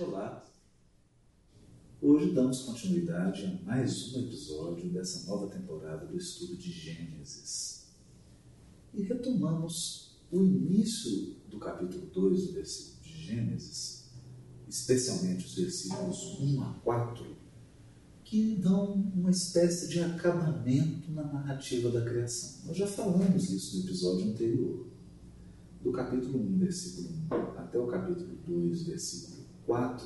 Olá! Hoje damos continuidade a mais um episódio dessa nova temporada do estudo de Gênesis. E retomamos o início do capítulo 2 do versículo de Gênesis, especialmente os versículos 1 a 4, que dão uma espécie de acabamento na narrativa da criação. Nós já falamos isso no episódio anterior. Do capítulo 1, versículo 1 até o capítulo 2, versículo 4,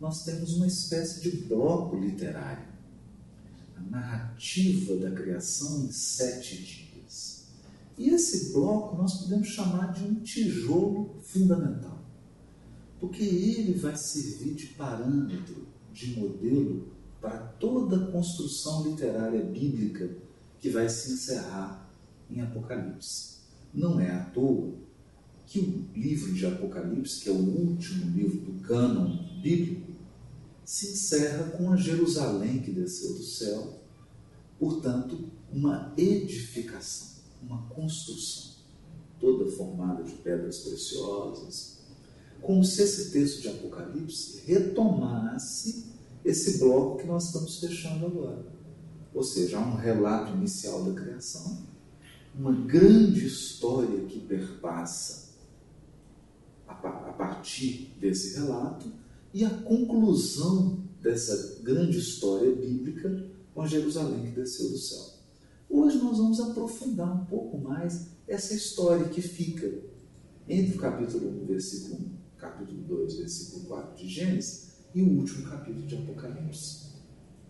nós temos uma espécie de bloco literário. A narrativa da criação em sete dias. E esse bloco nós podemos chamar de um tijolo fundamental, porque ele vai servir de parâmetro, de modelo para toda a construção literária bíblica que vai se encerrar em Apocalipse. Não é à toa que o livro de Apocalipse, que é o último livro do cânon bíblico, se encerra com a Jerusalém que desceu do céu, portanto, uma edificação, uma construção, toda formada de pedras preciosas, como se esse texto de Apocalipse retomasse esse bloco que nós estamos fechando agora. Ou seja, há um relato inicial da criação, uma grande história que perpassa a partir desse relato e a conclusão dessa grande história bíblica com a Jerusalém que desceu do céu. Hoje nós vamos aprofundar um pouco mais essa história que fica entre o capítulo 1, versículo 1, capítulo 2, versículo 4 de Gênesis e o último capítulo de Apocalipse.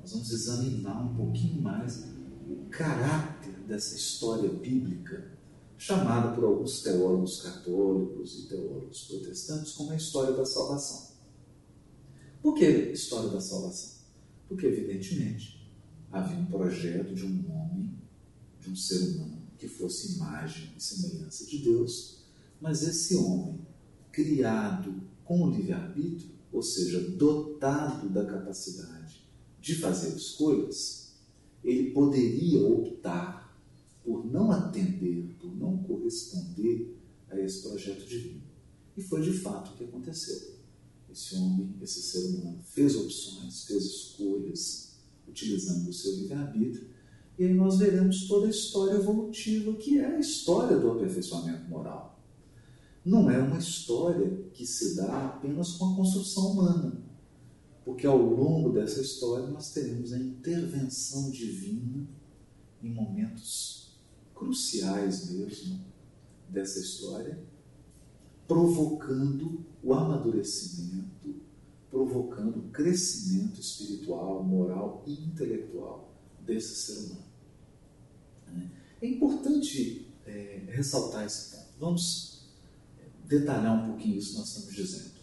Nós vamos examinar um pouquinho mais o caráter dessa história bíblica chamada por alguns teólogos católicos e teólogos protestantes como a história da salvação. Por que história da salvação? Porque, evidentemente, havia um projeto de um homem, de um ser humano, que fosse imagem e semelhança de Deus, mas esse homem, criado com livre-arbítrio, ou seja, dotado da capacidade de fazer escolhas, ele poderia optar por não atender, por não corresponder a esse projeto divino. E foi de fato o que aconteceu. Esse homem, esse ser humano, fez opções, fez escolhas, utilizando o seu livre-arbítrio, e aí nós veremos toda a história evolutiva, que é a história do aperfeiçoamento moral. Não é uma história que se dá apenas com a construção humana, porque ao longo dessa história nós teremos a intervenção divina em momentos cruciais mesmo dessa história, provocando o amadurecimento, provocando o crescimento espiritual, moral e intelectual desse ser humano. É importante é, ressaltar esse ponto. Vamos detalhar um pouquinho isso que nós estamos dizendo.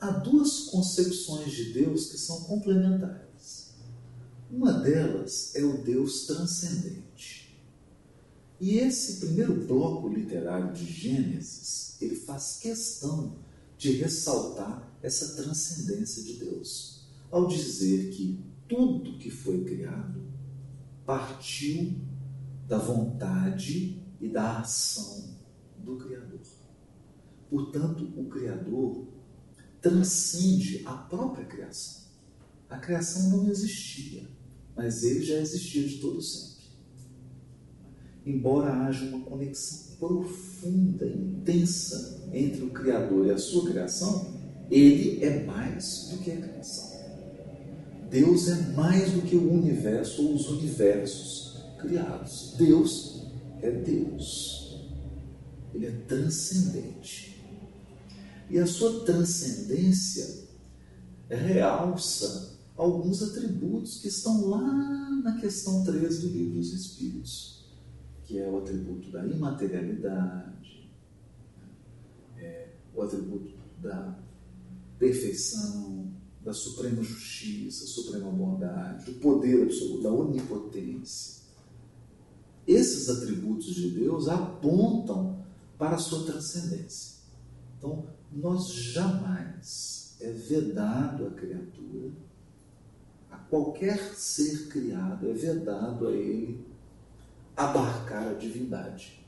Há duas concepções de Deus que são complementares. Uma delas é o Deus transcendente. E esse primeiro bloco literário de Gênesis, ele faz questão de ressaltar essa transcendência de Deus, ao dizer que tudo que foi criado partiu da vontade e da ação do Criador. Portanto, o Criador transcende a própria criação. A criação não existia, mas ele já existia de todo sempre embora haja uma conexão profunda, intensa entre o Criador e a sua criação, ele é mais do que a criação. Deus é mais do que o universo ou os universos criados. Deus é Deus. Ele é transcendente. E a sua transcendência realça alguns atributos que estão lá na questão 3 do Livro dos Espíritos que é o atributo da imaterialidade, é, o atributo da perfeição, da suprema justiça, suprema bondade, do poder absoluto, da onipotência. Esses atributos de Deus apontam para a sua transcendência. Então, nós jamais é vedado a criatura, a qualquer ser criado, é vedado a ele abarcar a divindade.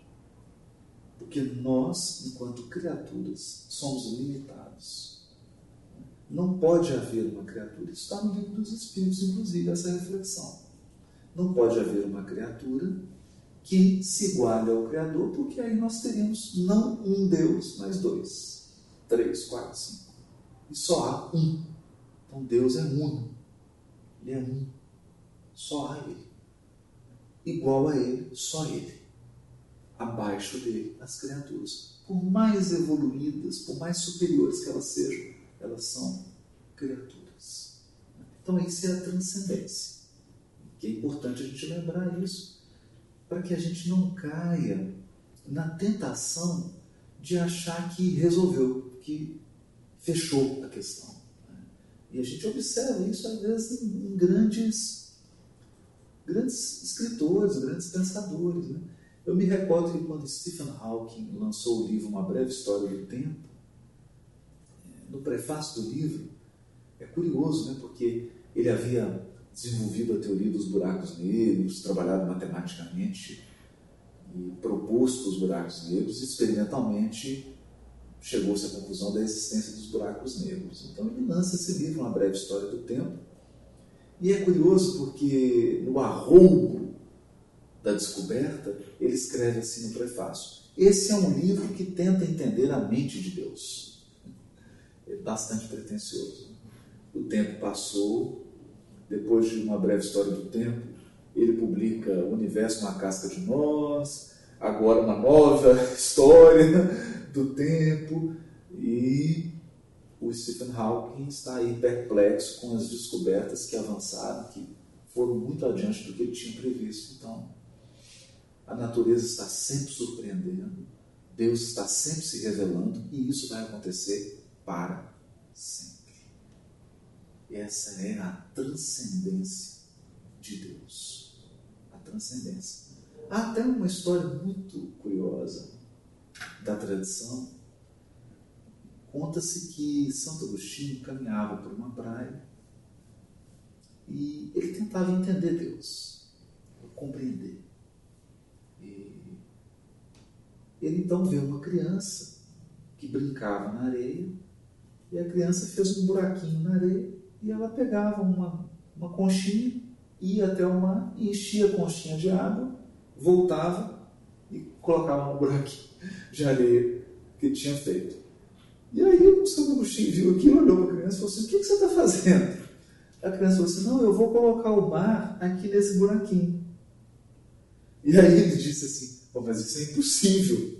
Porque nós, enquanto criaturas, somos limitados. não pode haver uma criatura. Isso está no livro dos Espíritos, inclusive, essa reflexão. Não pode haver uma criatura que se iguale ao Criador, porque aí nós teríamos não um Deus, mas dois, três, quatro, cinco. E só há um. Então Deus é uno. Ele é um. Só há Ele. Igual a Ele, só Ele. Abaixo dele, as criaturas. Por mais evoluídas, por mais superiores que elas sejam, elas são criaturas. Então, isso é a transcendência. Que é importante a gente lembrar isso, para que a gente não caia na tentação de achar que resolveu, que fechou a questão. E a gente observa isso, às vezes, em grandes, grandes escritores, grandes pensadores. Né? Eu me recordo que quando Stephen Hawking lançou o livro Uma Breve História do Tempo, no prefácio do livro, é curioso, né, porque ele havia desenvolvido a teoria dos buracos negros, trabalhado matematicamente e proposto os buracos negros, experimentalmente chegou-se à conclusão da existência dos buracos negros. Então ele lança esse livro, Uma Breve História do Tempo, e é curioso porque no arroubo da descoberta, ele escreve assim no prefácio: Esse é um livro que tenta entender a mente de Deus é bastante pretensioso. O tempo passou, depois de uma breve história do tempo, ele publica O Universo na Casca de Nós, agora uma nova história do tempo, e o Stephen Hawking está aí perplexo com as descobertas que avançaram, que foram muito adiante do que ele tinha previsto. Então, a natureza está sempre surpreendendo, Deus está sempre se revelando, e isso vai acontecer para sempre. Essa é a transcendência de Deus. A transcendência. Há até uma história muito curiosa da tradição. Conta-se que Santo Agostinho caminhava por uma praia e ele tentava entender Deus, compreender. E ele então vê uma criança que brincava na areia e a criança fez um buraquinho na areia e ela pegava uma, uma conchinha, ia até o mar, enchia a conchinha de água, voltava e colocava no buraquinho de areia que tinha feito. E aí o Santo Agostinho viu aquilo, olhou para a criança e falou assim: O que, você está fazendo? A criança falou assim: Não, eu vou colocar o mar aqui nesse buraquinho. E aí ele disse assim: oh, Mas isso é impossível.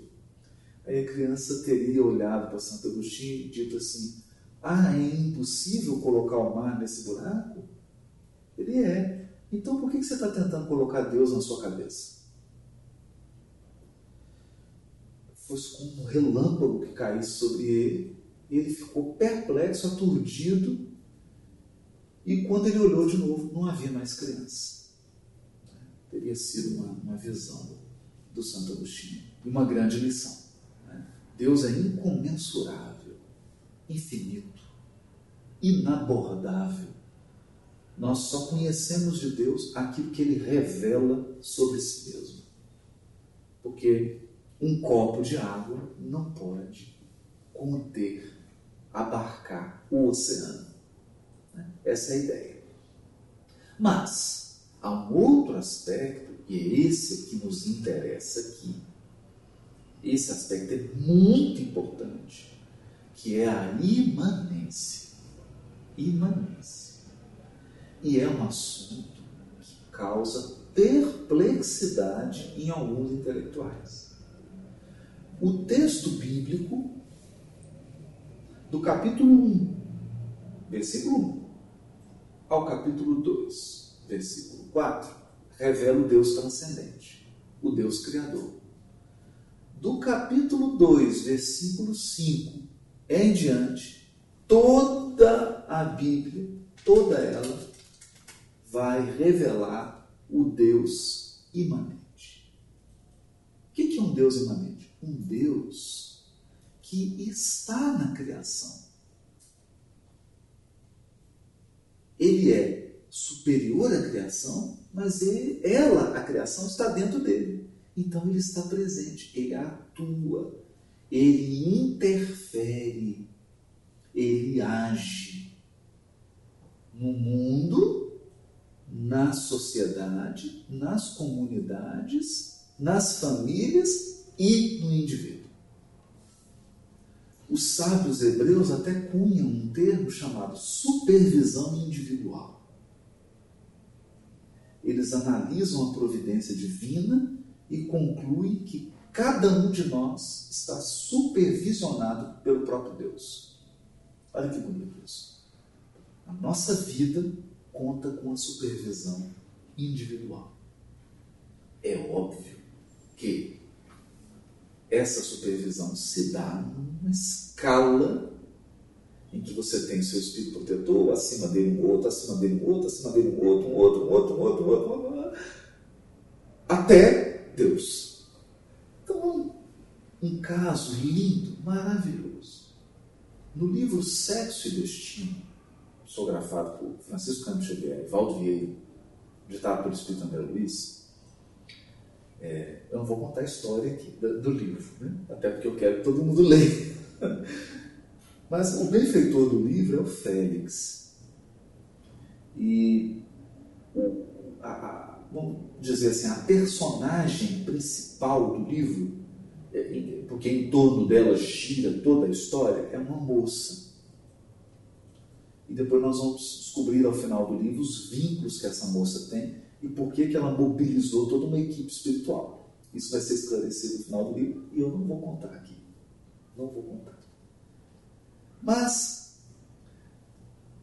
Aí a criança teria olhado para Santo Agostinho e dito assim: ah, é impossível colocar o mar nesse buraco? Ele é. Então por que você está tentando colocar Deus na sua cabeça? Foi como um relâmpago que caísse sobre ele. Ele ficou perplexo, aturdido. E quando ele olhou de novo, não havia mais criança. Teria sido uma, uma visão do Santo Agostinho. Uma grande lição. Né? Deus é incomensurável, infinito inabordável. Nós só conhecemos de Deus aquilo que ele revela sobre si mesmo. Porque um copo de água não pode conter, abarcar o oceano. Né? Essa é a ideia. Mas há um outro aspecto, e é esse que nos interessa aqui. Esse aspecto é muito importante, que é a imanência imanência. E é um assunto que causa perplexidade em alguns intelectuais. O texto bíblico do capítulo 1, versículo 1, ao capítulo 2, versículo 4, revela o Deus transcendente, o Deus criador. Do capítulo 2, versículo 5 em diante, toda a Bíblia, toda ela, vai revelar o Deus imanente. O que é um Deus imanente? Um Deus que está na criação. Ele é superior à criação, mas ele, ela, a criação, está dentro dele. Então ele está presente, ele atua, ele interfere ele age. no mundo, na sociedade, nas comunidades, nas famílias e no indivíduo. Os sábios hebreus até cunham um termo chamado supervisão individual. Eles analisam a providência divina e concluem que cada um de nós está supervisionado pelo próprio Deus. Olha que bonito isso. A nossa vida conta com a supervisão individual. É óbvio essa supervisão se dá numa escala em que você tem seu espírito protetor, acima dele um outro, acima dele um outro, acima dele um outro, um outro, um outro, um outro, um outro, um outro, até Deus. Então, um caso lindo, maravilhoso. No livro Sexo e Destino, psicografado por Francisco Campos Xavier e Valdo Vieira, ditado pelo Espírito André Luiz, é, eu não vou contar a história aqui do, do livro, né? até porque eu quero que todo mundo leia. Mas o benfeitor do livro é o Félix. E a, a, vamos dizer assim, a personagem principal do livro, é, porque em torno dela gira toda a história, é uma moça. E depois nós vamos descobrir ao final do livro os vínculos que essa moça tem e por que, que ela mobilizou toda uma equipe espiritual. Isso vai ser esclarecido no final do livro e eu não vou contar aqui. Não vou contar. Mas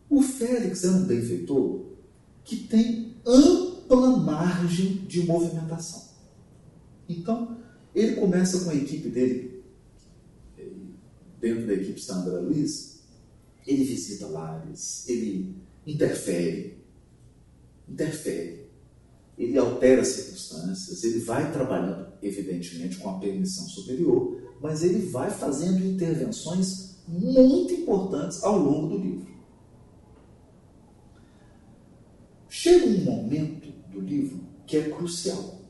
o Félix é um benfeitor que tem ampla margem de movimentação. Então, ele começa com a equipe dele, dentro da equipe Sandra Luiz, ele visita lares, ele interfere, interfere, ele altera as circunstâncias, ele vai trabalhando, evidentemente, com a permissão superior, mas ele vai fazendo intervenções muito importantes ao longo do livro. Chega um momento do livro que é crucial.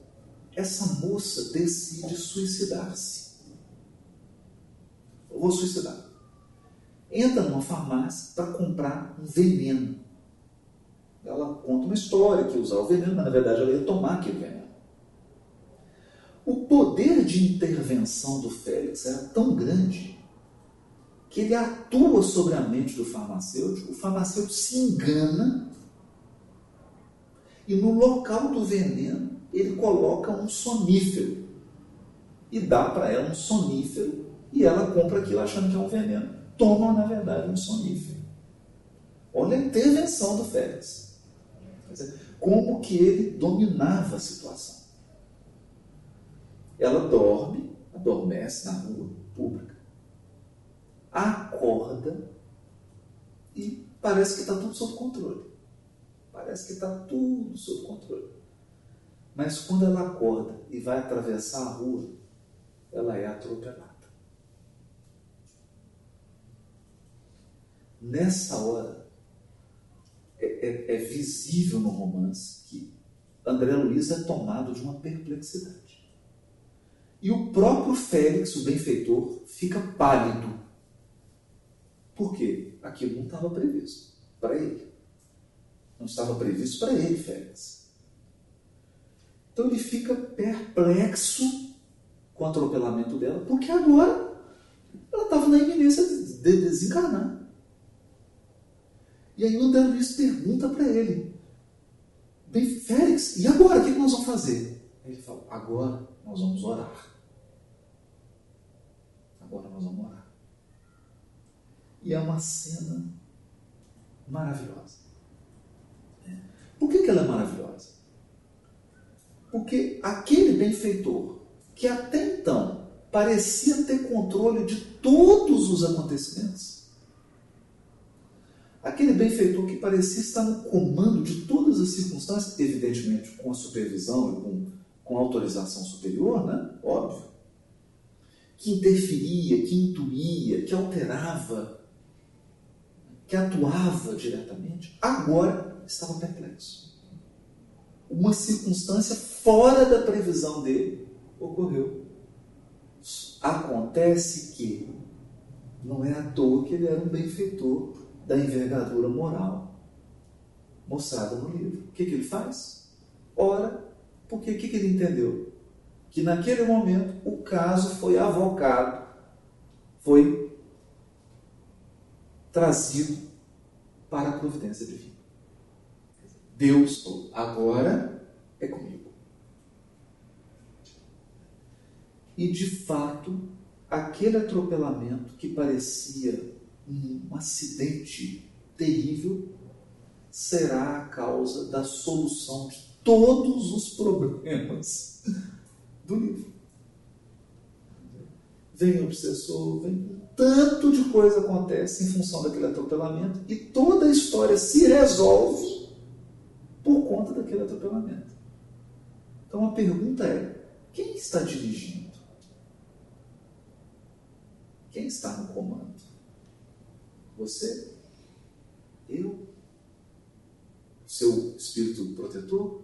Essa moça decide suicidar-se. Vou suicidar. Entra numa farmácia para comprar um veneno. Ela conta uma história que usar o veneno, mas na verdade ela ia tomar aquele veneno. O poder de intervenção do Félix era tão grande que ele atua sobre a mente do farmacêutico, o farmacêutico se engana e no local do veneno ele coloca um sonífero e dá para ela um sonífero e ela compra aquilo achando que é um veneno. Toma, na verdade, um sonífero. Olha a intervenção do Félix. Como que ele dominava a situação. Ela dorme, adormece na rua pública acorda e parece que está tudo sob controle. Parece que está tudo sob controle. Mas quando ela acorda e vai atravessar a rua, ela é atropelada. Nessa hora, é, é, é visível no romance que André Luiz é tomado de uma perplexidade. E o próprio Félix, o benfeitor, fica pálido por quê? Aquilo não estava previsto para ele. Não estava previsto para ele, Félix. Então ele fica perplexo com o atropelamento dela, porque agora ela estava na iminência de desencarnar. E aí o André Luiz pergunta para ele: Bem, Félix, e agora o que nós vamos fazer? Ele fala: Agora nós vamos orar. Agora nós vamos orar. E é uma cena maravilhosa. Por que, que ela é maravilhosa? Porque aquele benfeitor, que até então parecia ter controle de todos os acontecimentos, aquele benfeitor que parecia estar no comando de todas as circunstâncias, evidentemente com a supervisão e com, com autorização superior, né? óbvio, que interferia, que intuía, que alterava que atuava diretamente, agora estava perplexo. Uma circunstância fora da previsão dele ocorreu. Acontece que não é à toa que ele era um benfeitor da envergadura moral mostrada no livro. O que, que ele faz? Ora, porque o que, que ele entendeu? Que naquele momento o caso foi avocado, foi trazido para a providência divina. Deus agora é comigo. E de fato, aquele atropelamento que parecia um acidente terrível será a causa da solução de todos os problemas do livro. Vem o obsessor, vem tanto de coisa acontece em função daquele atropelamento e toda a história se resolve por conta daquele atropelamento. Então a pergunta é: quem está dirigindo? Quem está no comando? Você? Eu? Seu espírito protetor?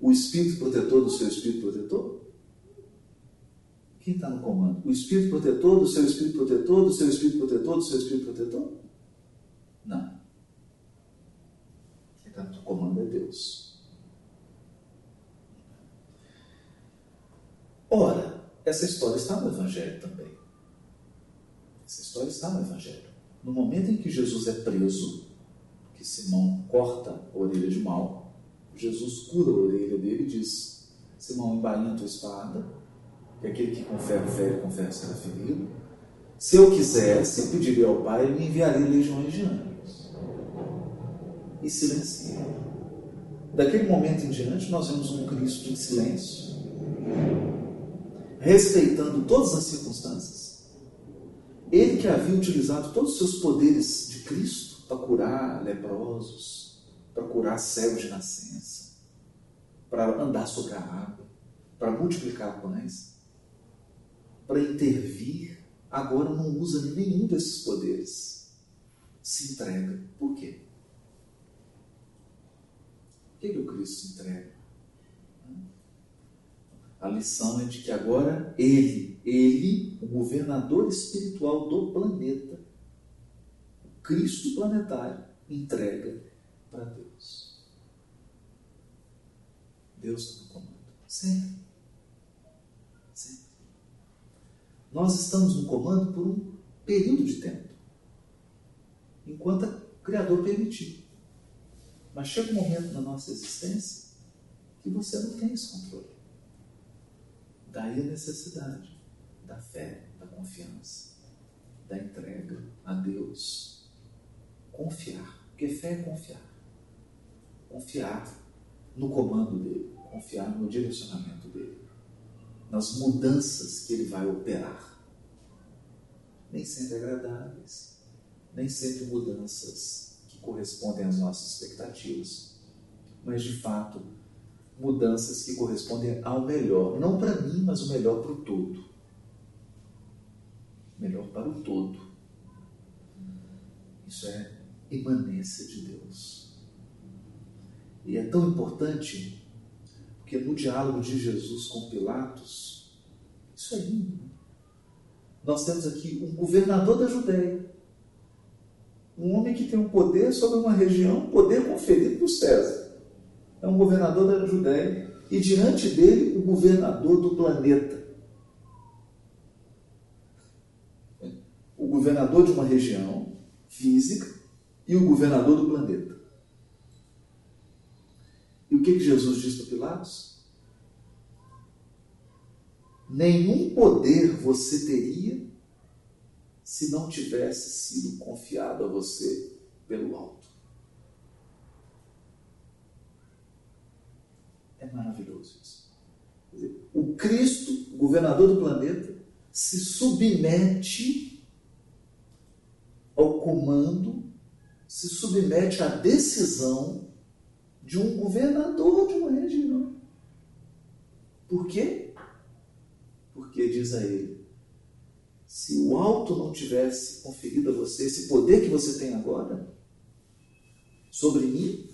O espírito protetor do seu espírito protetor? Quem está no comando? O espírito protetor do seu espírito protetor, do seu espírito protetor, do seu espírito protetor? Não. Quem está no comando é Deus. Ora, essa história está no Evangelho também. Essa história está no Evangelho. No momento em que Jesus é preso, que Simão corta a orelha de mal, Jesus cura a orelha dele e diz: Simão, embainha a tua espada, que aquele que com ferro fere, com ferro será ferido. Se eu quisesse, eu pediria ao Pai e me enviaria legiões de anjos. E silencia. Daquele momento em diante, nós vemos um Cristo em silêncio, respeitando todas as circunstâncias. Ele que havia utilizado todos os seus poderes de Cristo para curar leprosos, para curar cegos de nascença, para andar sobre a água, para multiplicar pães, para intervir, agora não usa nenhum desses poderes. Se entrega. Por quê? Por que, que o Cristo se entrega? A lição é de que agora ele, ele, o governador espiritual do planeta, o Cristo planetário, entrega para Deus. Deus no comando. Sempre. Nós estamos no comando por um período de tempo, enquanto o Criador permitir. Mas chega um momento na nossa existência que você não tem esse controle. Daí a necessidade da fé, da confiança, da entrega a Deus. Confiar. Porque fé é confiar. Confiar no comando dele, confiar no direcionamento dele nas mudanças que ele vai operar. Nem sempre agradáveis, nem sempre mudanças que correspondem às nossas expectativas, mas de fato mudanças que correspondem ao melhor, não para mim, mas o melhor para o todo. Melhor para o todo. Isso é imanência de Deus. E é tão importante porque no diálogo de Jesus com Pilatos, isso é lindo. Nós temos aqui um governador da Judéia, um homem que tem um poder sobre uma região, poder conferido por César. É um governador da Judéia e diante dele o governador do planeta. O governador de uma região física e o governador do planeta. E o que, que Jesus diz para Pilatos? Nenhum poder você teria se não tivesse sido confiado a você pelo alto. É maravilhoso isso. Dizer, o Cristo, governador do planeta, se submete ao comando, se submete à decisão de um governador de uma região. Por quê? Porque diz a ele: se o alto não tivesse conferido a você esse poder que você tem agora sobre mim,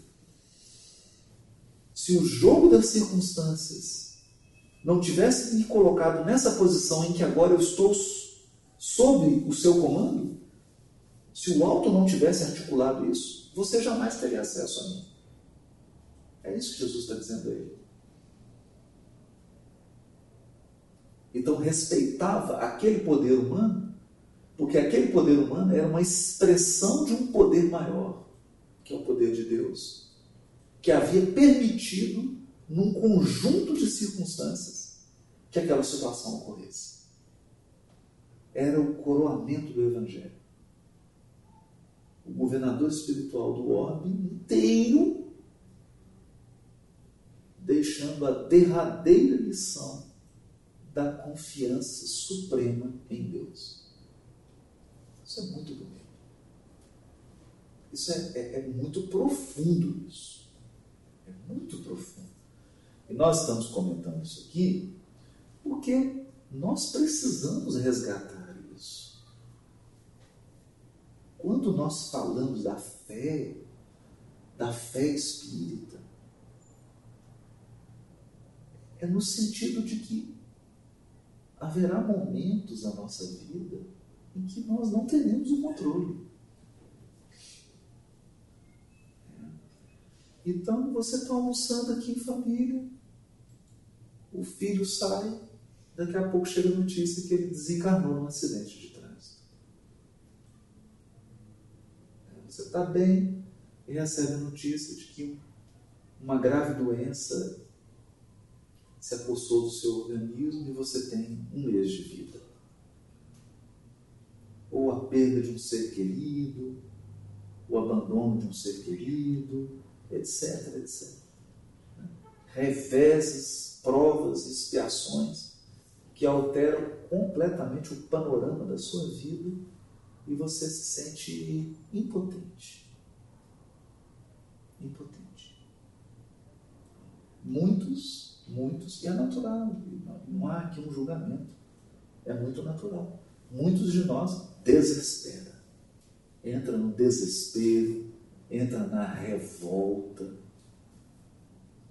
se o jogo das circunstâncias não tivesse me colocado nessa posição em que agora eu estou sob o seu comando, Se o alto não tivesse articulado isso, você jamais teria acesso a mim. É isso que Jesus está dizendo a ele. Então respeitava aquele poder humano, porque aquele poder humano era uma expressão de um poder maior, que é o poder de Deus, que havia permitido, num conjunto de circunstâncias, que aquela situação ocorresse. Era o coroamento do Evangelho. O governador espiritual do orbe inteiro deixando a derradeira lição da confiança suprema em Deus. Isso é muito bonito. Isso é, é, é muito profundo isso. É muito profundo. E nós estamos comentando isso aqui porque nós precisamos resgatar isso. Quando nós falamos da fé, da fé espírita, é no sentido de que haverá momentos na nossa vida em que nós não teremos o controle. Então você está almoçando aqui em família, o filho sai, daqui a pouco chega a notícia que ele desencarnou num acidente de trânsito. Você está bem e recebe a notícia de que uma grave doença se apossou do seu organismo e você tem um mês de vida. Ou a perda de um ser querido, o abandono de um ser querido, etc, etc. Reveses, provas, expiações que alteram completamente o panorama da sua vida e você se sente impotente. Impotente. Muitos Muitos, e é natural, não há aqui um julgamento. É muito natural. Muitos de nós desesperam. Entra no desespero, entra na revolta,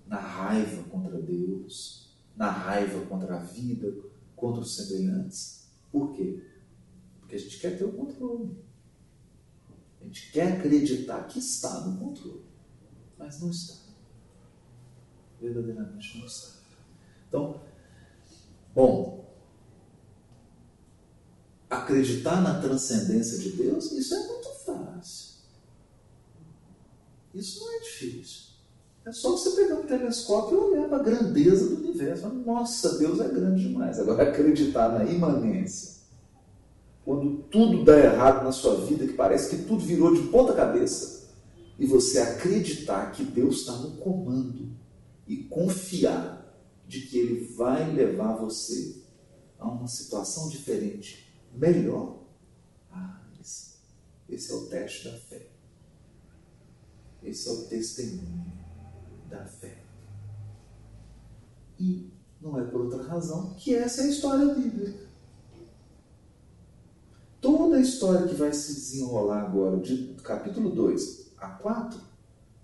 na raiva contra Deus, na raiva contra a vida, contra os semelhantes. Por quê? Porque a gente quer ter o controle. A gente quer acreditar que está no controle, mas não está verdadeiramente não sabe. Então, bom, acreditar na transcendência de Deus, isso é muito fácil. Isso não é difícil. É só você pegar um telescópio e olhar para a grandeza do universo. Nossa, Deus é grande demais. Agora, acreditar na imanência, quando tudo dá errado na sua vida, que parece que tudo virou de ponta cabeça, e você acreditar que Deus está no comando e confiar de que Ele vai levar você a uma situação diferente, melhor. Ah, esse, esse é o teste da fé. Esse é o testemunho da fé. E não é por outra razão que essa é a história bíblica. Toda a história que vai se desenrolar agora, de capítulo 2 a 4,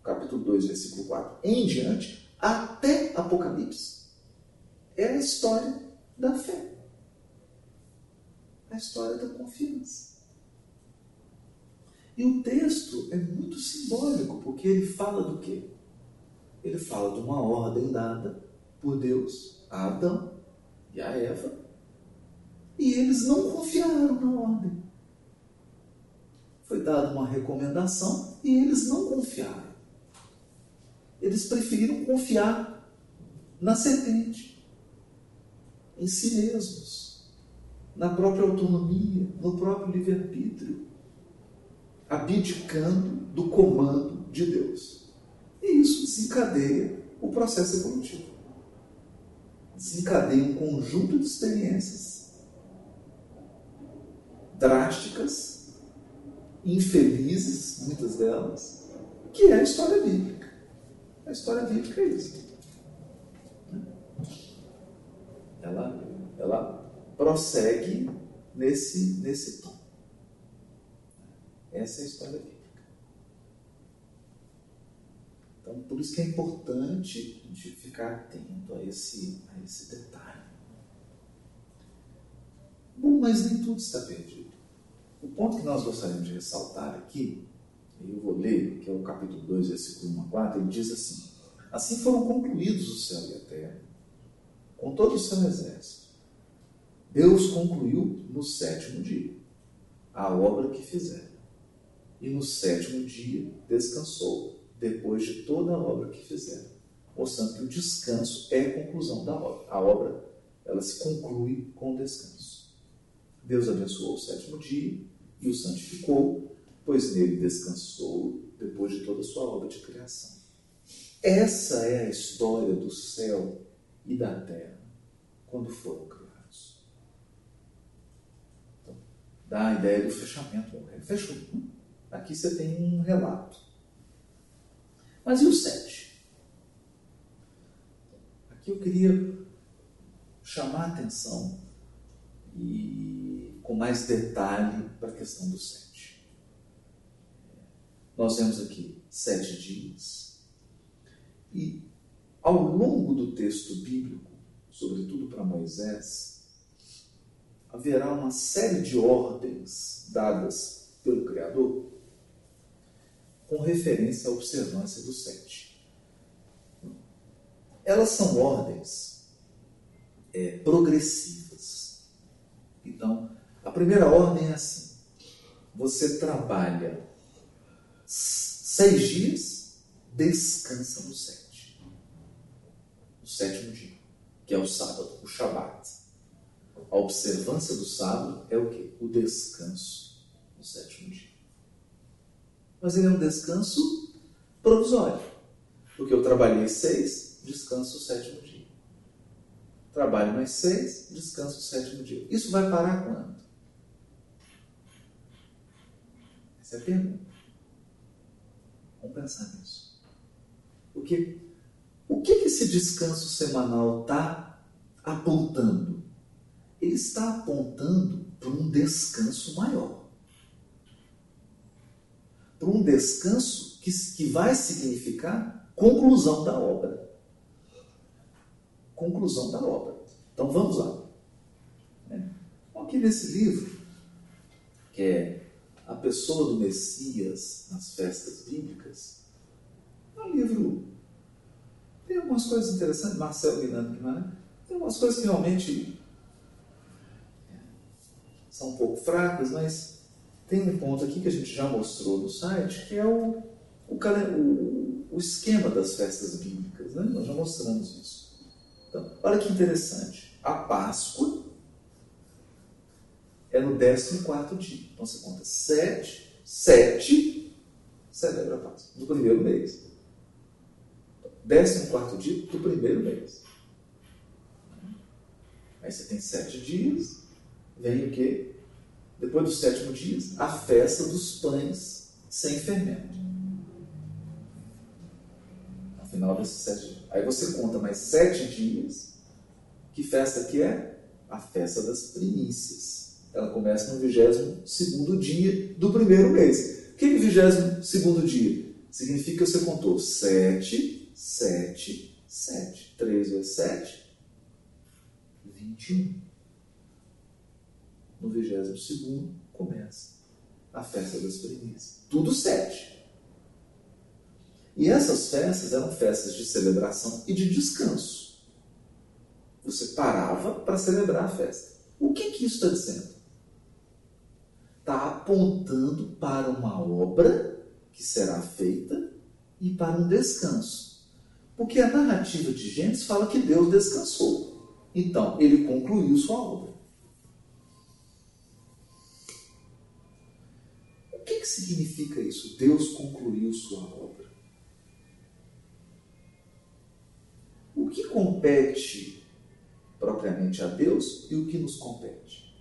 capítulo 2, versículo 4 em diante, até Apocalipse, é a história da fé, a história da confiança. E o texto é muito simbólico, porque ele fala do quê? Ele fala de uma ordem dada por Deus a Adão e a Eva, e eles não confiaram na ordem. Foi dada uma recomendação e eles não confiaram eles preferiram confiar na serpente, em si mesmos, na própria autonomia, no próprio livre-arbítrio, abdicando do comando de Deus. E isso desencadeia o processo evolutivo. Desencadeia um conjunto de experiências drásticas, infelizes, muitas delas, que é a história bíblica. A história bíblica é isso. Ela, ela prossegue nesse, nesse tom. Essa é a história bíblica. Então, por isso que é importante a gente ficar atento a esse, a esse detalhe. Bom, mas nem tudo está perdido. O ponto que nós gostaríamos de ressaltar aqui, eu vou ler, que é o capítulo 2, versículo 1 a 4, ele diz assim: Assim foram concluídos o céu e a terra, com todo o seu exército. Deus concluiu no sétimo dia a obra que fizeram. E no sétimo dia descansou, depois de toda a obra que fizeram. Mostrando que o descanso é a conclusão da obra. A obra ela se conclui com o descanso. Deus abençoou o sétimo dia e o santificou, pois nele descansou depois de toda a sua obra de criação. Essa é a história do céu e da terra quando foram criados. Então, dá a ideia do fechamento. Fechou. Aqui você tem um relato. Mas e o sete? Aqui eu queria chamar a atenção e com mais detalhe para a questão do sete. Nós vemos aqui sete dias e ao longo do texto bíblico, sobretudo para Moisés, haverá uma série de ordens dadas pelo Criador com referência à observância do sete. Elas são ordens é, progressivas. Então, a primeira ordem é assim: você trabalha seis dias, descansa no sete. No sétimo dia, que é o sábado, o Shabat. A observância do sábado é o que? O descanso no sétimo dia. Mas ele é um descanso provisório. Porque eu trabalhei seis, descanso o sétimo dia. Trabalho mais seis, descanso o sétimo dia. Isso vai parar quando? Essa é a pergunta. Vamos pensar nisso. Porque o que, que esse descanso semanal está apontando? Ele está apontando para um descanso maior. Para um descanso que, que vai significar conclusão da obra conclusão da obra. Então vamos lá. Né? Aqui nesse livro, que é A Pessoa do Messias nas Festas Bíblicas, é um livro. Tem algumas coisas interessantes, Marcelo Miranda Guimarães, tem algumas coisas que realmente é, são um pouco fracas, mas tem um ponto aqui que a gente já mostrou no site, que é o, o, o, esquema das festas bíblicas. Né? Nós já mostramos isso. Então, olha que interessante. A Páscoa é no 14 dia. Então você conta 7, 7, celebra a Páscoa, do primeiro mês. 14 dia do primeiro mês. Aí você tem sete dias, vem o quê? Depois dos sétimo dias, a festa dos pães sem fermento. No final desses sete dias. Aí você conta mais sete dias. Que festa que é? A festa das primícias. Ela começa no 22 dia do primeiro mês. O que é 22 dia? Significa que você contou 7, 7, 7. 3 vezes 7, 21. No 22 começa a festa das primícias. Tudo 7. E essas festas eram festas de celebração e de descanso. Você parava para celebrar a festa. O que, que isso está dizendo? Está apontando para uma obra que será feita e para um descanso. Porque a narrativa de Gênesis fala que Deus descansou. Então, ele concluiu sua obra. Que, significa isso? Deus concluiu sua obra. o que compete propriamente a Deus e o que nos compete.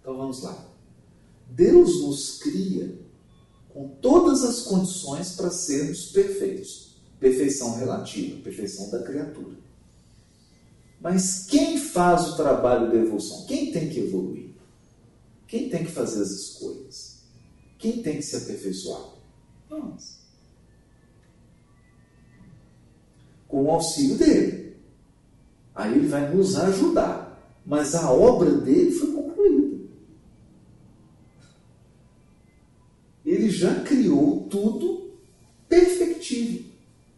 Então vamos lá. Deus nos cria com todas as condições para sermos perfeitos. Perfeição relativa, perfeição da criatura. Mas quem faz o trabalho da evolução? Quem tem que evoluir? Quem tem que fazer as escolhas? Quem tem que se aperfeiçoar? Nós. Com o auxílio dele. Aí ele vai nos ajudar. Mas a obra dele foi concluída. Ele já criou tudo perfectível.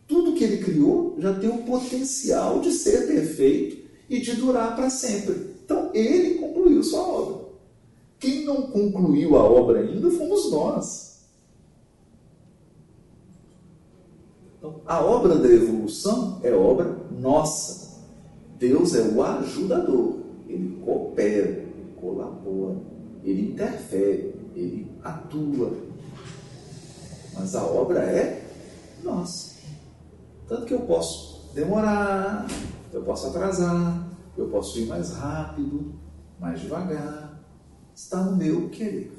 Tudo que ele criou já tem o potencial de ser perfeito e de durar para sempre. Então ele concluiu sua obra. Quem não concluiu a obra ainda fomos nós. Então, a obra da evolução é obra nossa. Deus é o ajudador. Ele coopera, ele colabora, ele interfere, ele atua. Mas a obra é nossa. Tanto que eu posso demorar, eu posso atrasar, eu posso ir mais rápido, mais devagar. Está no meu querer.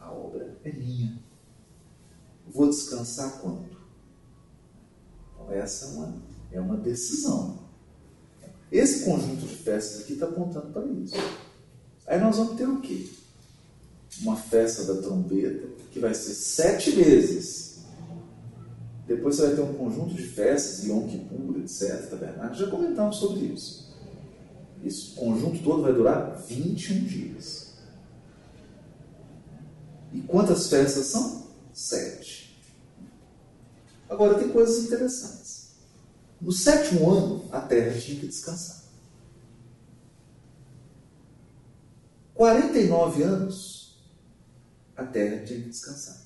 A obra é minha. Vou descansar quando? Então, essa é uma, é uma decisão. Esse conjunto de festas aqui está apontando para isso. Aí nós vamos ter o quê? Uma festa da trombeta que vai ser sete meses. Depois você vai ter um conjunto de festas, Yom Kippur, etc. Tabernáculo. Já comentamos sobre isso. Esse conjunto todo vai durar 21 dias. E quantas festas são? Sete. Agora tem coisas interessantes. No sétimo ano, a terra tinha que descansar. 49 anos, a terra tinha que descansar.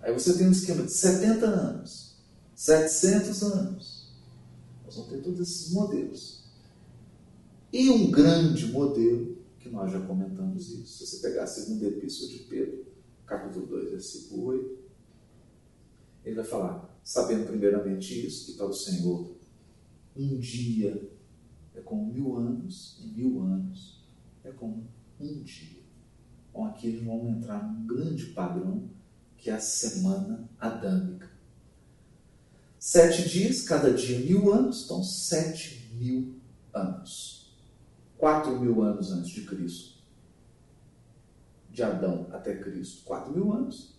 Aí você tem um esquema de 70 anos, 700 anos. Nós vamos ter todos esses modelos. E um grande modelo, que nós já comentamos isso, se você pegar a segunda epístola de Pedro, capítulo 2, versículo 8, ele vai falar, sabendo primeiramente isso, que para o Senhor um dia é como mil anos, e mil anos é como um dia. Bom, aqui eles vão entrar num grande padrão que é a semana adâmica. Sete dias, cada dia mil anos, então sete mil anos. Quatro mil anos antes de Cristo. De Adão até Cristo, quatro mil anos.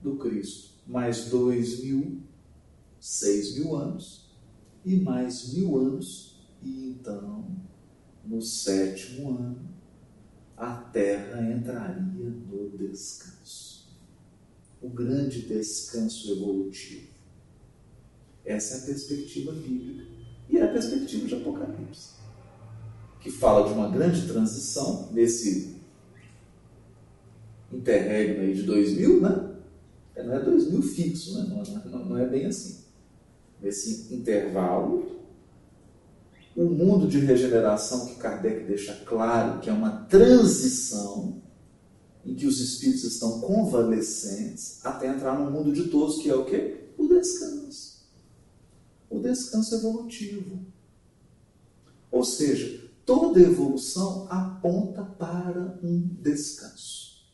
Do Cristo, mais dois mil, seis mil anos. E mais mil anos. E então, no sétimo ano, a terra entraria no descanso o grande descanso evolutivo. Essa é a perspectiva bíblica e é a perspectiva de Apocalipse, que fala de uma grande transição nesse interregno aí de 2000, né? É, não é 2000 fixo, né? não, não, não é bem assim. Nesse intervalo, o mundo de regeneração que Kardec deixa claro que é uma transição em que os espíritos estão convalescentes até entrar no mundo de todos, que é o quê? O descanso. O descanso evolutivo. Ou seja, toda evolução aponta para um descanso.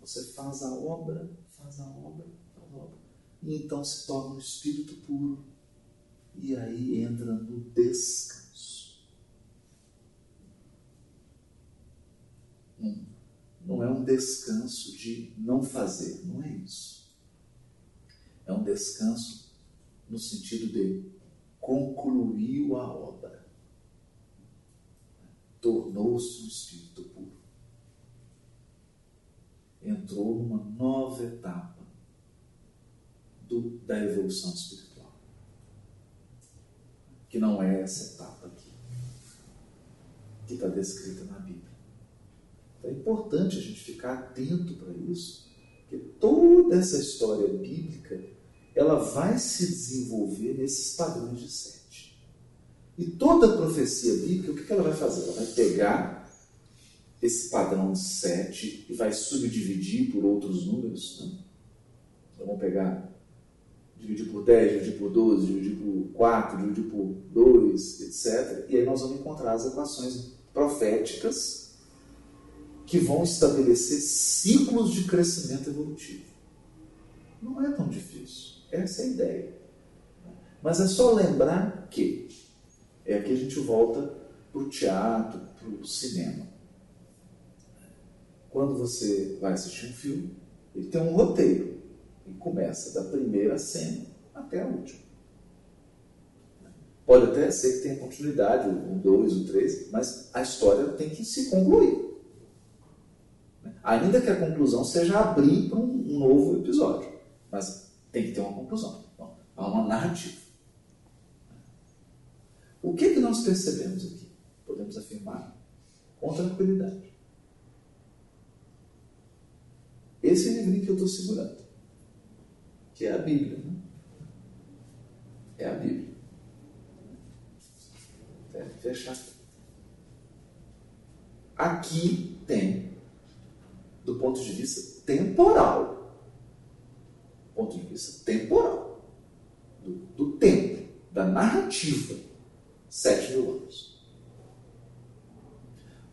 Você faz a obra, faz a obra, faz a obra, e então se torna um espírito puro. E aí entra no descanso. Hum não é um descanso de não fazer, não é isso. É um descanso no sentido de concluiu a obra, tornou-se um espírito puro, entrou numa nova etapa do, da evolução espiritual, que não é essa etapa aqui, que está descrita na Bíblia. Então é importante a gente ficar atento para isso, porque toda essa história bíblica ela vai se desenvolver nesses padrões de sete. E toda profecia bíblica, o que ela vai fazer? Ela vai pegar esse padrão de sete e vai subdividir por outros números. Né? Então vamos pegar, dividir por 10, dividir por 12, dividir por 4, dividir por 2, etc. E aí nós vamos encontrar as equações proféticas que vão estabelecer ciclos de crescimento evolutivo. Não é tão difícil. Essa é a ideia. Mas é só lembrar que é que a gente volta para o teatro, para o cinema. Quando você vai assistir um filme, ele tem um roteiro. E começa da primeira cena até a última. Pode até ser que tenha continuidade, o 2, o 3, mas a história tem que se concluir. Ainda que a conclusão seja abrir para um novo episódio. Mas tem que ter uma conclusão. Há uma narrativa. O que, que nós percebemos aqui? Podemos afirmar com tranquilidade. Esse livrinho que eu estou segurando, que é a Bíblia. Né? É a Bíblia. Deve fechar. Aqui tem, do ponto de vista temporal, ponto de vista temporal, do, do tempo, da narrativa, sete mil anos.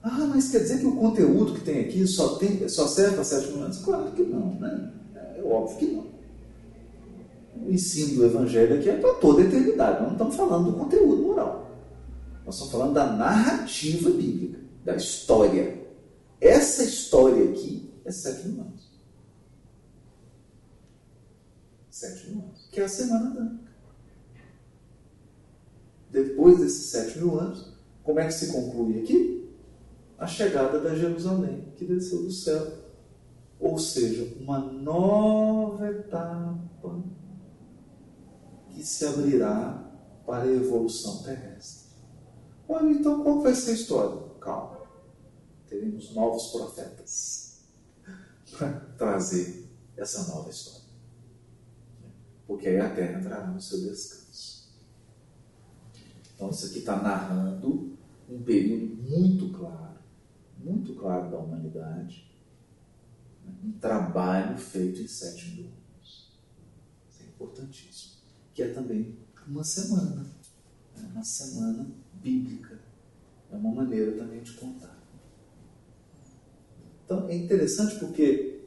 Ah, mas quer dizer que o conteúdo que tem aqui só, tem, só serve para sete mil anos? Claro que não, né? É óbvio que não. O ensino do Evangelho aqui é para toda a eternidade. Nós não estamos falando do conteúdo moral. Nós estamos falando da narrativa bíblica, da história. Essa história aqui é sete mil anos. Sete mil anos. Que é a Semana Branca. Depois desses sete mil anos, como é que se conclui aqui? a chegada da Jerusalém que desceu do céu. Ou seja, uma nova etapa que se abrirá para a evolução terrestre. Olha, então qual vai ser a história? Calma. Teremos novos profetas para trazer essa nova história. Porque aí a terra entrará no seu descanso. Então, isso aqui está narrando um período muito claro muito claro da humanidade, né? um trabalho feito em sete mil anos. Isso é importantíssimo. Que é também uma semana, né? uma semana bíblica. É uma maneira também de contar. Então é interessante porque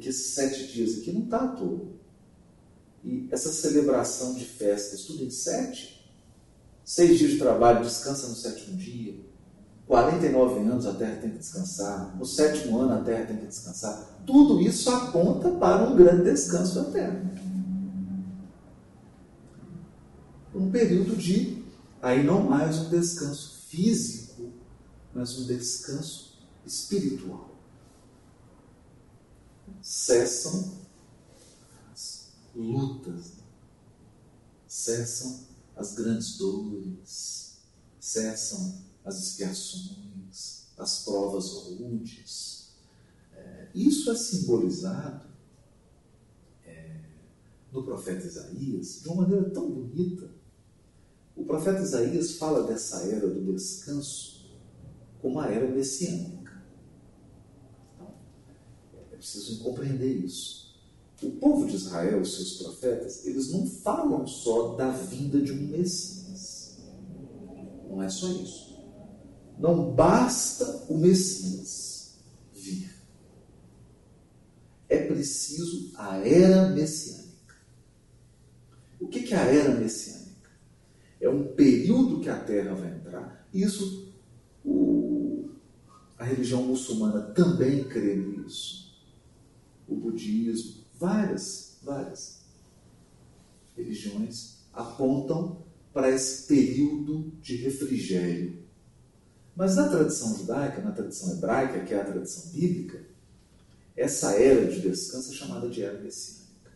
que esses sete dias aqui não está à toa. E essa celebração de festas, tudo em sete, seis dias de trabalho, descansa no sétimo dia, 49 anos a terra tem que descansar, no sétimo ano a terra tem que descansar. Tudo isso aponta para um grande descanso da terra. Um período de, aí não mais um descanso físico, mas um descanso espiritual. Cessam as lutas, cessam as grandes dores, cessam as expiações, as provas rudes. É, isso é simbolizado é, no profeta Isaías de uma maneira tão bonita. O profeta Isaías fala dessa era do descanso como a era messiânica. Então, é preciso compreender isso. O povo de Israel, os seus profetas, eles não falam só da vinda de um Messias. Não é só isso. Não basta o Messias vir. É preciso a era messiânica. O que é a era messiânica? É um período que a terra vai entrar. Isso o, a religião muçulmana também crê nisso. O budismo, várias, várias religiões apontam para esse período de refrigério mas na tradição judaica, na tradição hebraica, que é a tradição bíblica, essa era de descanso é chamada de era messiânica.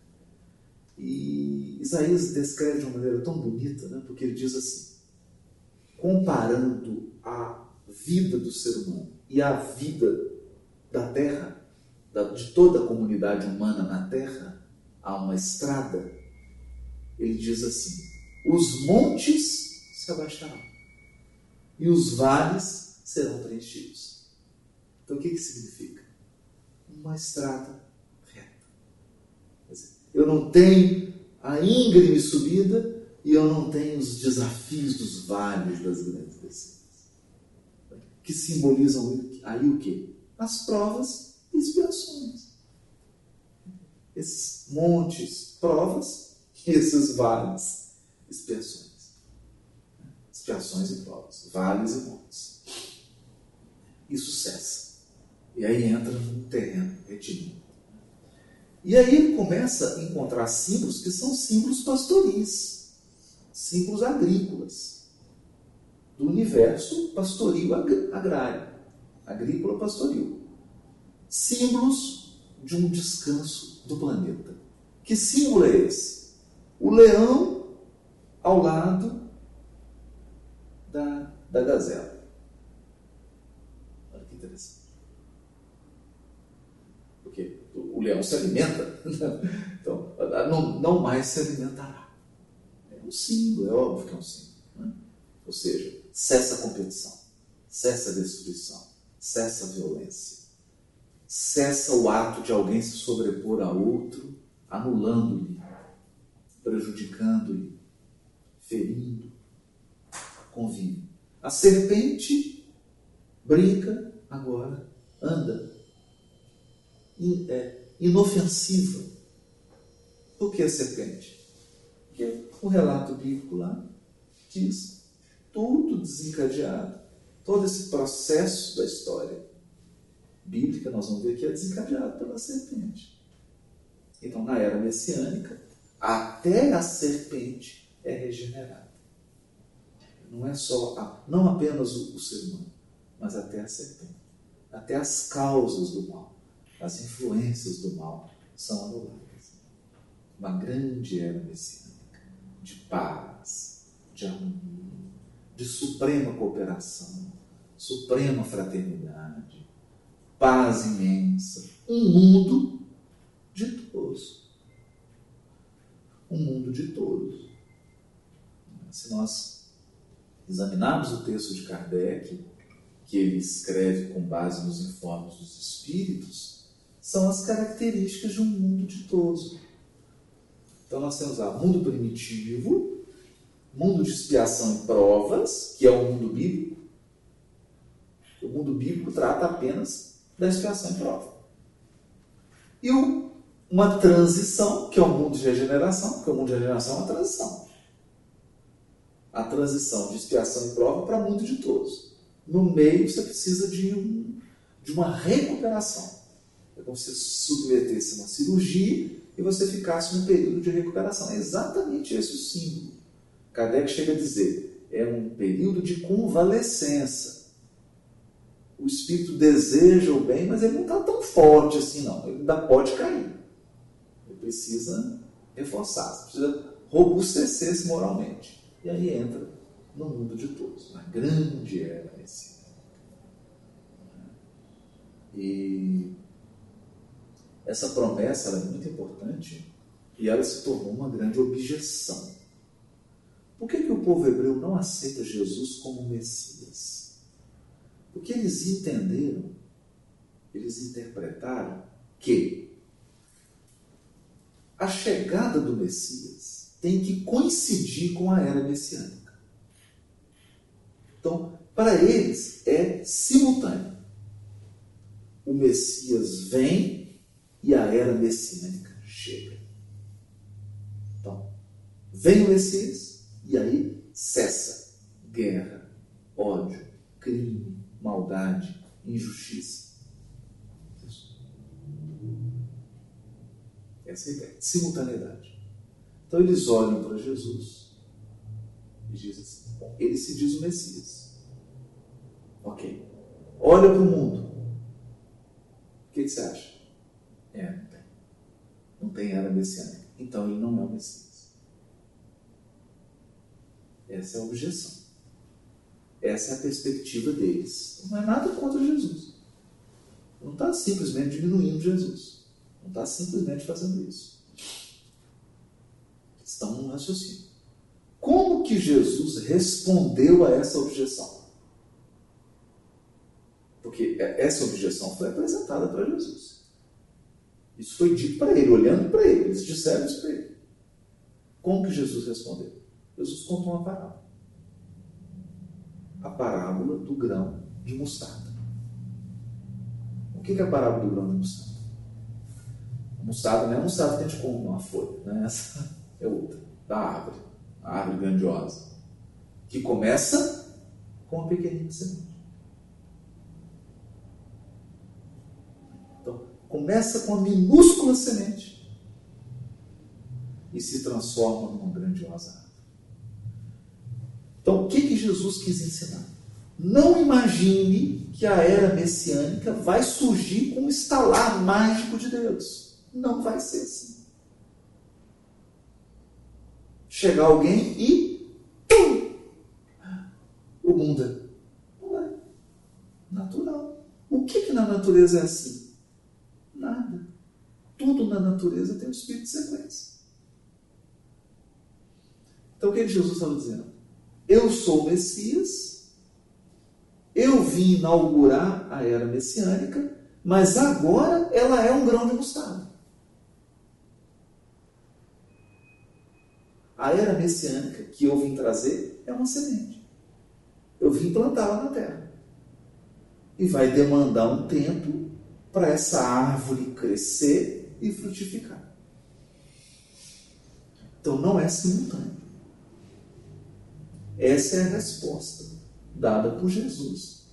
E Isaías descreve de uma maneira tão bonita, né? porque ele diz assim: comparando a vida do ser humano e a vida da terra, de toda a comunidade humana na terra, a uma estrada, ele diz assim: os montes se abaixarão e os vales serão preenchidos. Então o que, que significa? Uma estrada reta. Dizer, eu não tenho a íngreme subida e eu não tenho os desafios dos vales das grandes descidas. Que simbolizam aí o quê? As provas expiações. Esses montes, provas, e esses vales, expiações expiações e provas, vales e montes. Isso cessa. E aí entra no terreno retilíneo. E aí ele começa a encontrar símbolos que são símbolos pastoris, símbolos agrícolas, do universo pastoril agrário, agrícola pastoril. Símbolos de um descanso do planeta. Que símbolo é esse? O leão ao lado da, da gazela. Olha que interessante. Porque o leão se alimenta. Então, não, não mais se alimentará. É um símbolo, é óbvio que é um símbolo. Né? Ou seja, cessa a competição, cessa a destruição, cessa a violência, cessa o ato de alguém se sobrepor a outro, anulando-lhe, prejudicando-lhe, ferindo. Convive. A serpente brinca agora, anda, é, inofensiva. Por que a serpente? Porque o relato bíblico lá diz tudo desencadeado, todo esse processo da história bíblica, nós vamos ver que é desencadeado pela serpente. Então, na era messiânica, até a serpente é regenerada. Não é só, a, não apenas o, o ser humano, mas até a serpente. Até as causas do mal, as influências do mal são anuladas. Uma grande era messiânica de paz, de harmonia, de suprema cooperação, suprema fraternidade, paz imensa, um mundo ditoso. Um mundo de todos. Se nós examinarmos o texto de Kardec, que ele escreve com base nos informes dos espíritos, são as características de um mundo ditoso. Então nós temos lá mundo primitivo, mundo de expiação e provas, que é o mundo bíblico. O mundo bíblico trata apenas da expiação e prova. E uma transição, que é o mundo de regeneração, porque o mundo de regeneração é uma transição. A transição de expiação e prova para o mundo de todos. No meio você precisa de, um, de uma recuperação. É como se você submetesse uma cirurgia e você ficasse num período de recuperação. É exatamente esse o símbolo. Kardec chega a dizer, é um período de convalescença. O espírito deseja o bem, mas ele não está tão forte assim, não. Ele ainda pode cair. Ele precisa reforçar, precisa robustecer-se moralmente. E aí entra no mundo de todos, na grande era esse. E essa promessa é muito importante e ela se tornou uma grande objeção. Por que, que o povo hebreu não aceita Jesus como Messias? Porque eles entenderam, eles interpretaram que a chegada do Messias tem que coincidir com a era messiânica. Então, para eles é simultâneo. O Messias vem e a era messiânica chega. Então, vem o Messias e aí cessa guerra, ódio, crime, maldade, injustiça. Essa é a ideia, simultaneidade. Então eles olham para Jesus e dizem assim: bom, ele se diz o Messias. Ok. Olha para o mundo. O que, que você acha? É, não tem. Não tem era messiânica. Então ele não é o Messias. Essa é a objeção. Essa é a perspectiva deles. Não é nada contra Jesus. Não está simplesmente diminuindo Jesus. Não está simplesmente fazendo isso. Estão num raciocínio. Como que Jesus respondeu a essa objeção? Porque essa objeção foi apresentada para Jesus. Isso foi dito para ele, olhando para ele. Eles disseram isso para ele. Como que Jesus respondeu? Jesus contou uma parábola. A parábola do grão de mostarda. O que é a parábola do grão de mostarda? A mostarda não é a mostarda que a gente come uma folha, né? essa é outra, da árvore, a árvore grandiosa, que começa com uma pequenina semente. começa com uma minúscula semente e se transforma numa grandiosa árvore. Então, o que, que Jesus quis ensinar? Não imagine que a era messiânica vai surgir com um estalar mágico de Deus. Não vai ser assim. Chegar alguém e. Pum, o mundo. Não é. Natural. O que, que na natureza é assim? Nada. Tudo na natureza tem um espírito de sequência. Então o que Jesus estava dizendo? Eu sou o Messias, eu vim inaugurar a era messiânica, mas agora ela é um grão de mostarda. A era messiânica que eu vim trazer é uma semente. Eu vim plantá-la na terra. E vai demandar um tempo para essa árvore crescer e frutificar. Então não é simultâneo. Essa é a resposta dada por Jesus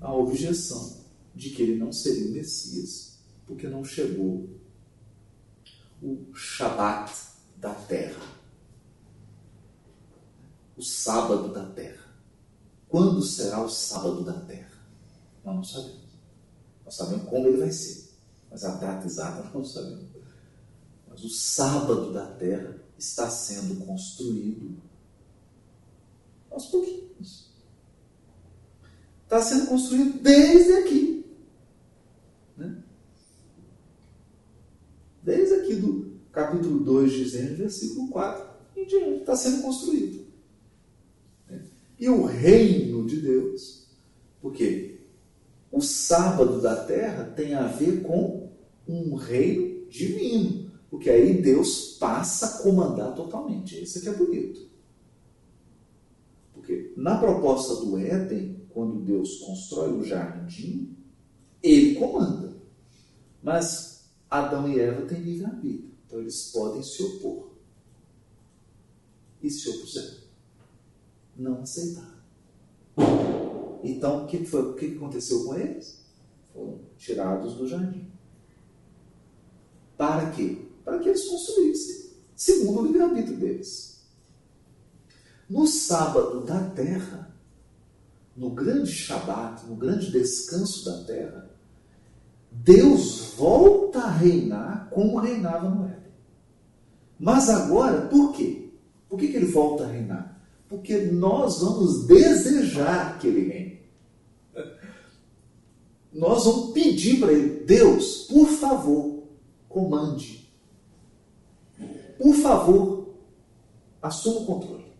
à objeção de que ele não seria o Messias, porque não chegou o Shabat da terra, o sábado da terra. Quando será o sábado da terra? Nós não sabemos. Nós sabemos como ele vai ser, mas a data exata nós não sabemos. Mas o sábado da terra está sendo construído aos pouquinhos. Está sendo construído desde aqui. Né? Desde aqui do capítulo 2 de Gênesis, versículo 4 em diante. Está sendo construído. Né? E o reino de Deus, porque o sábado da terra tem a ver com um reino divino. Porque aí Deus passa a comandar totalmente. Isso aqui é bonito. Porque na proposta do Éden, quando Deus constrói o jardim, ele comanda. Mas Adão e Eva têm livre-arbítrio. Então eles podem se opor. E se opuseram. Não aceitaram. Então, o que, foi, o que aconteceu com eles? Foram tirados do jardim. Para quê? Para que eles construíssem, segundo o livre-arbítrio deles. No sábado da terra, no grande Shabat, no grande descanso da terra, Deus volta a reinar como reinava no Éden. Mas agora, por quê? Por que, que ele volta a reinar? Porque nós vamos desejar que ele reine. Nós vamos pedir para ele, Deus, por favor, comande. Por favor, assuma o controle.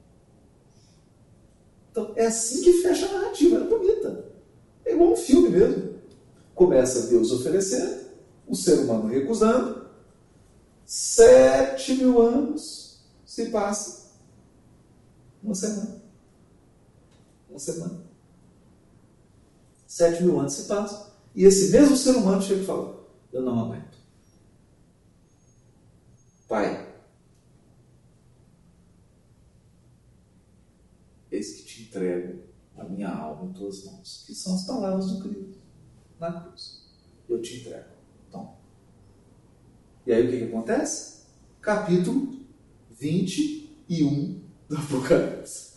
Então, é assim que fecha a narrativa, é bonita. É igual um filme mesmo. Começa Deus oferecendo, o ser humano recusando, sete mil anos se passa. Uma semana. Uma semana. Sete mil anos se passam. E esse mesmo ser humano chega e fala: Eu não aguento. Pai, eis que entrego a minha alma em tuas mãos, que são as palavras do Cristo na cruz. Eu te entrego. Então. E aí o que, que acontece? Capítulo 21 do Apocalipse.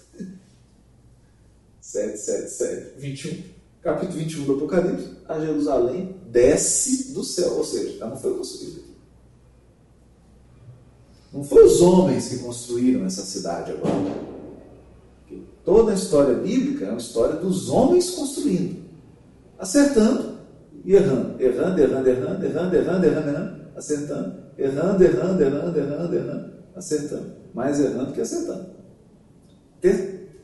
7, 7, 7, 21. Capítulo 21 do Apocalipse, a Jerusalém desce do céu, ou seja, ela não foi construída aqui. Não foi os homens que construíram essa cidade agora. Toda a história bíblica é uma história dos homens construindo, acertando e errando, errando, errando, errando, errando, errando, errando, errando acertando, errando, errando, errando, errando, errando, acertando, mais errando que acertando.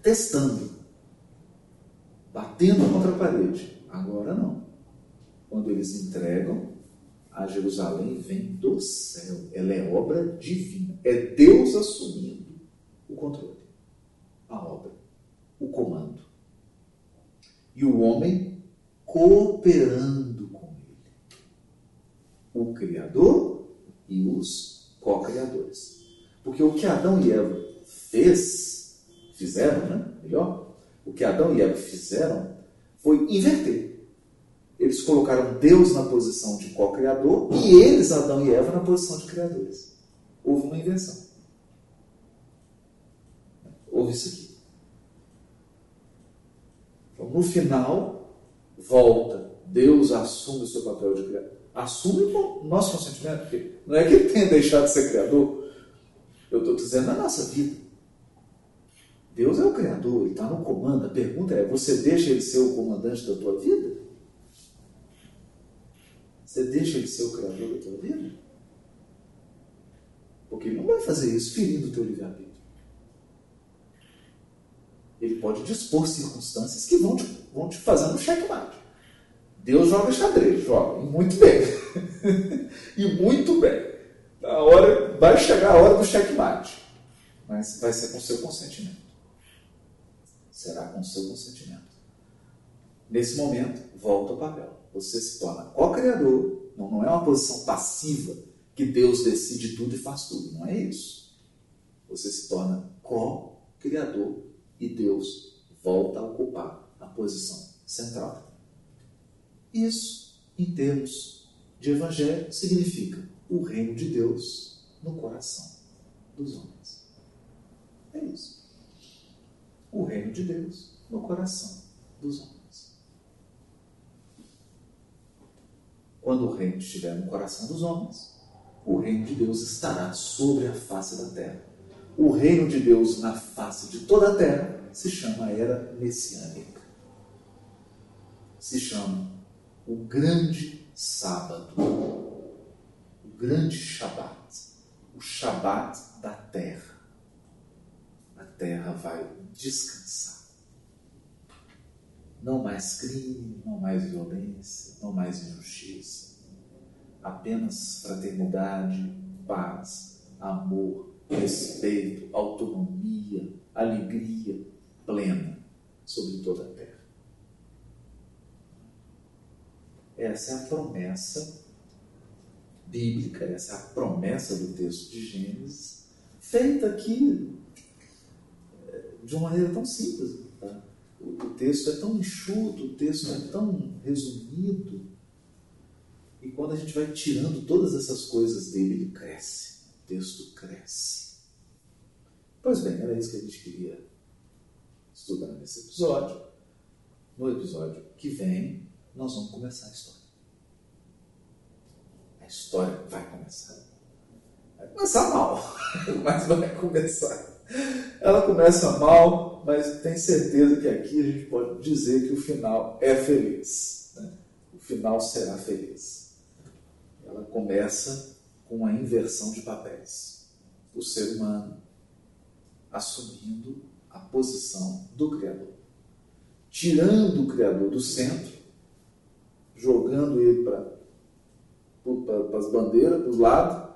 Testando, batendo contra a parede. Agora não. Quando eles entregam, a Jerusalém vem do céu. Ela é obra divina. É Deus assumindo o controle. A obra o comando. E o homem cooperando com ele. O Criador e os co-criadores. Porque o que Adão e Eva fez, fizeram, né? Melhor, o que Adão e Eva fizeram foi inverter. Eles colocaram Deus na posição de co-criador e eles, Adão e Eva, na posição de criadores. Houve uma inversão. Houve isso aqui. Então, no final, volta. Deus assume o seu papel de criador. Assume o nosso consentimento, porque não é que ele tenha deixado de ser criador. Eu estou dizendo na nossa vida. Deus é o criador, ele está no comando. A pergunta é: você deixa ele ser o comandante da tua vida? Você deixa ele ser o criador da tua vida? Porque ele não vai fazer isso ferindo o teu livre-arbítrio. Ele pode dispor circunstâncias que vão te, vão te fazendo um checkmate. Deus joga xadrez, joga, e muito bem. e muito bem. A hora, vai chegar a hora do checkmate. Mas vai ser com seu consentimento. Será com seu consentimento. Nesse momento, volta ao papel. Você se torna co-criador. Não, não é uma posição passiva que Deus decide tudo e faz tudo. Não é isso. Você se torna co-criador e Deus volta a ocupar a posição central. Isso, em termos de evangelho, significa o reino de Deus no coração dos homens. É isso. O reino de Deus no coração dos homens. Quando o reino estiver no coração dos homens, o reino de Deus estará sobre a face da terra. O reino de Deus na face de toda a terra se chama era messiânica. Se chama o grande sábado, o grande Shabat, o Shabat da terra. A terra vai descansar. Não mais crime, não mais violência, não mais injustiça. Apenas fraternidade, paz, amor, respeito, autonomia, alegria plena sobre toda a terra. Essa é a promessa bíblica, essa é a promessa do texto de Gênesis, feita aqui eh, de uma maneira tão simples. Tá? O, texto é tão enxuto, o texto é tão resumido. E quando a gente vai tirando todas essas coisas dele, ele cresce. O texto cresce. Pois bem, era isso que a gente queria estudar nesse episódio. No episódio que vem, nós vamos começar a história. A história vai começar. Vai começar mal, mas vai começar. Ela começa mal, mas tem certeza que aqui a gente pode dizer que o final é feliz. Né? O final será feliz. Ela começa com uma inversão de papéis. O ser humano assumindo a posição do Criador. Tirando o Criador do centro jogando ele para as bandeiras, para os lados.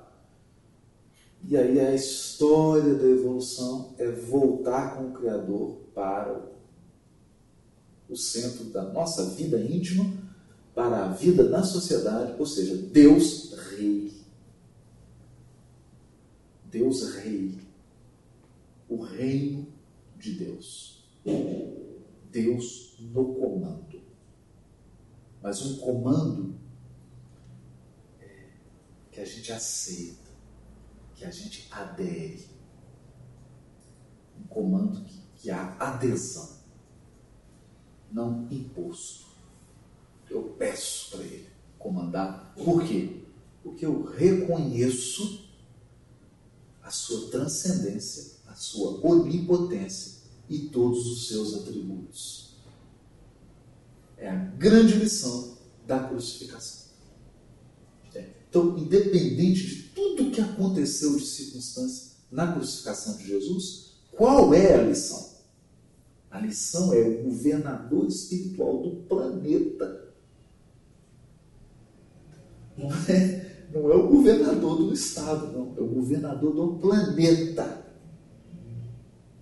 E aí a história da evolução é voltar com o Criador para o centro da nossa vida íntima, para a vida na sociedade, ou seja, Deus Rei. Deus Rei. O reino de Deus. Deus no comando mas um comando é, que a gente aceita, que a gente adere. Um comando que, que há adesão, não imposto. Eu peço para ele comandar. Por quê? Porque eu reconheço a sua transcendência, sua onipotência e todos os seus atributos. É a grande lição da crucificação. Então, independente de tudo que aconteceu de circunstância na crucificação de Jesus, qual é a lição? A lição é o governador espiritual do planeta. Não é, não é o governador do Estado, não. É o governador do planeta.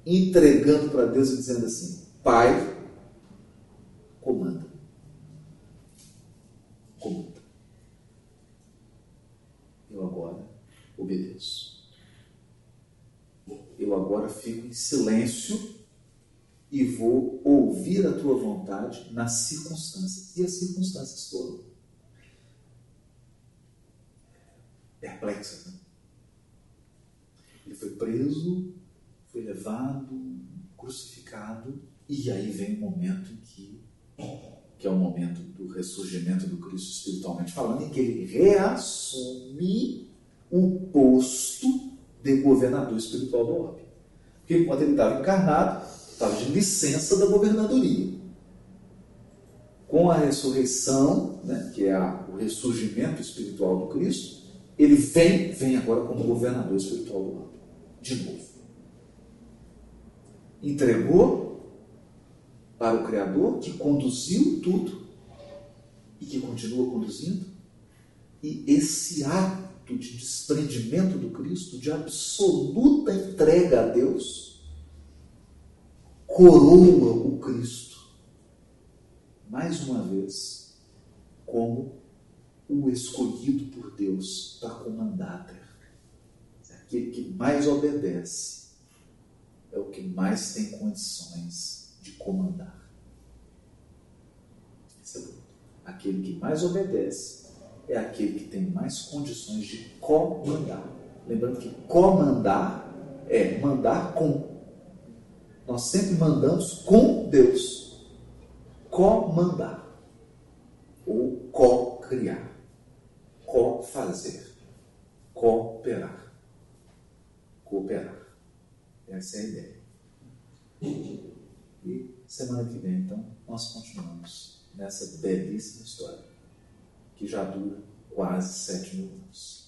Entregando para Deus e dizendo assim: Pai, comanda. Comanda. Eu agora obedeço. Eu agora fico em silêncio e vou ouvir a tua vontade nas circunstâncias. E as circunstâncias foram perplexas. Né? Ele foi preso, foi levado, crucificado E aí vem o momento em que, que é o momento do ressurgimento do Cristo espiritualmente falando, em que ele reassume o posto de governador espiritual do orbe. Porque enquanto ele estava encarnado, estava de licença da governadoria. Com a ressurreição, né, que é a, o ressurgimento espiritual do Cristo, ele vem, vem agora como governador espiritual do orbe. De novo. Entregou para o Criador, que conduziu tudo e que continua conduzindo. E esse ato de desprendimento do Cristo, de absoluta entrega a Deus, coroa o Cristo, mais uma vez, como o escolhido por Deus para comandar a terra. Aquele que mais obedece é o que mais tem condições de comandar. É Aquele que mais obedece é aquele que tem mais condições de comandar. Lembrando que comandar é mandar com. Nós sempre mandamos com Deus. Comandar. Ou co-criar. Co-fazer. Cooperar. Cooperar. Essa é a ideia. E semana que vem, então, nós continuamos nessa belíssima história que já dura quase sete mil anos.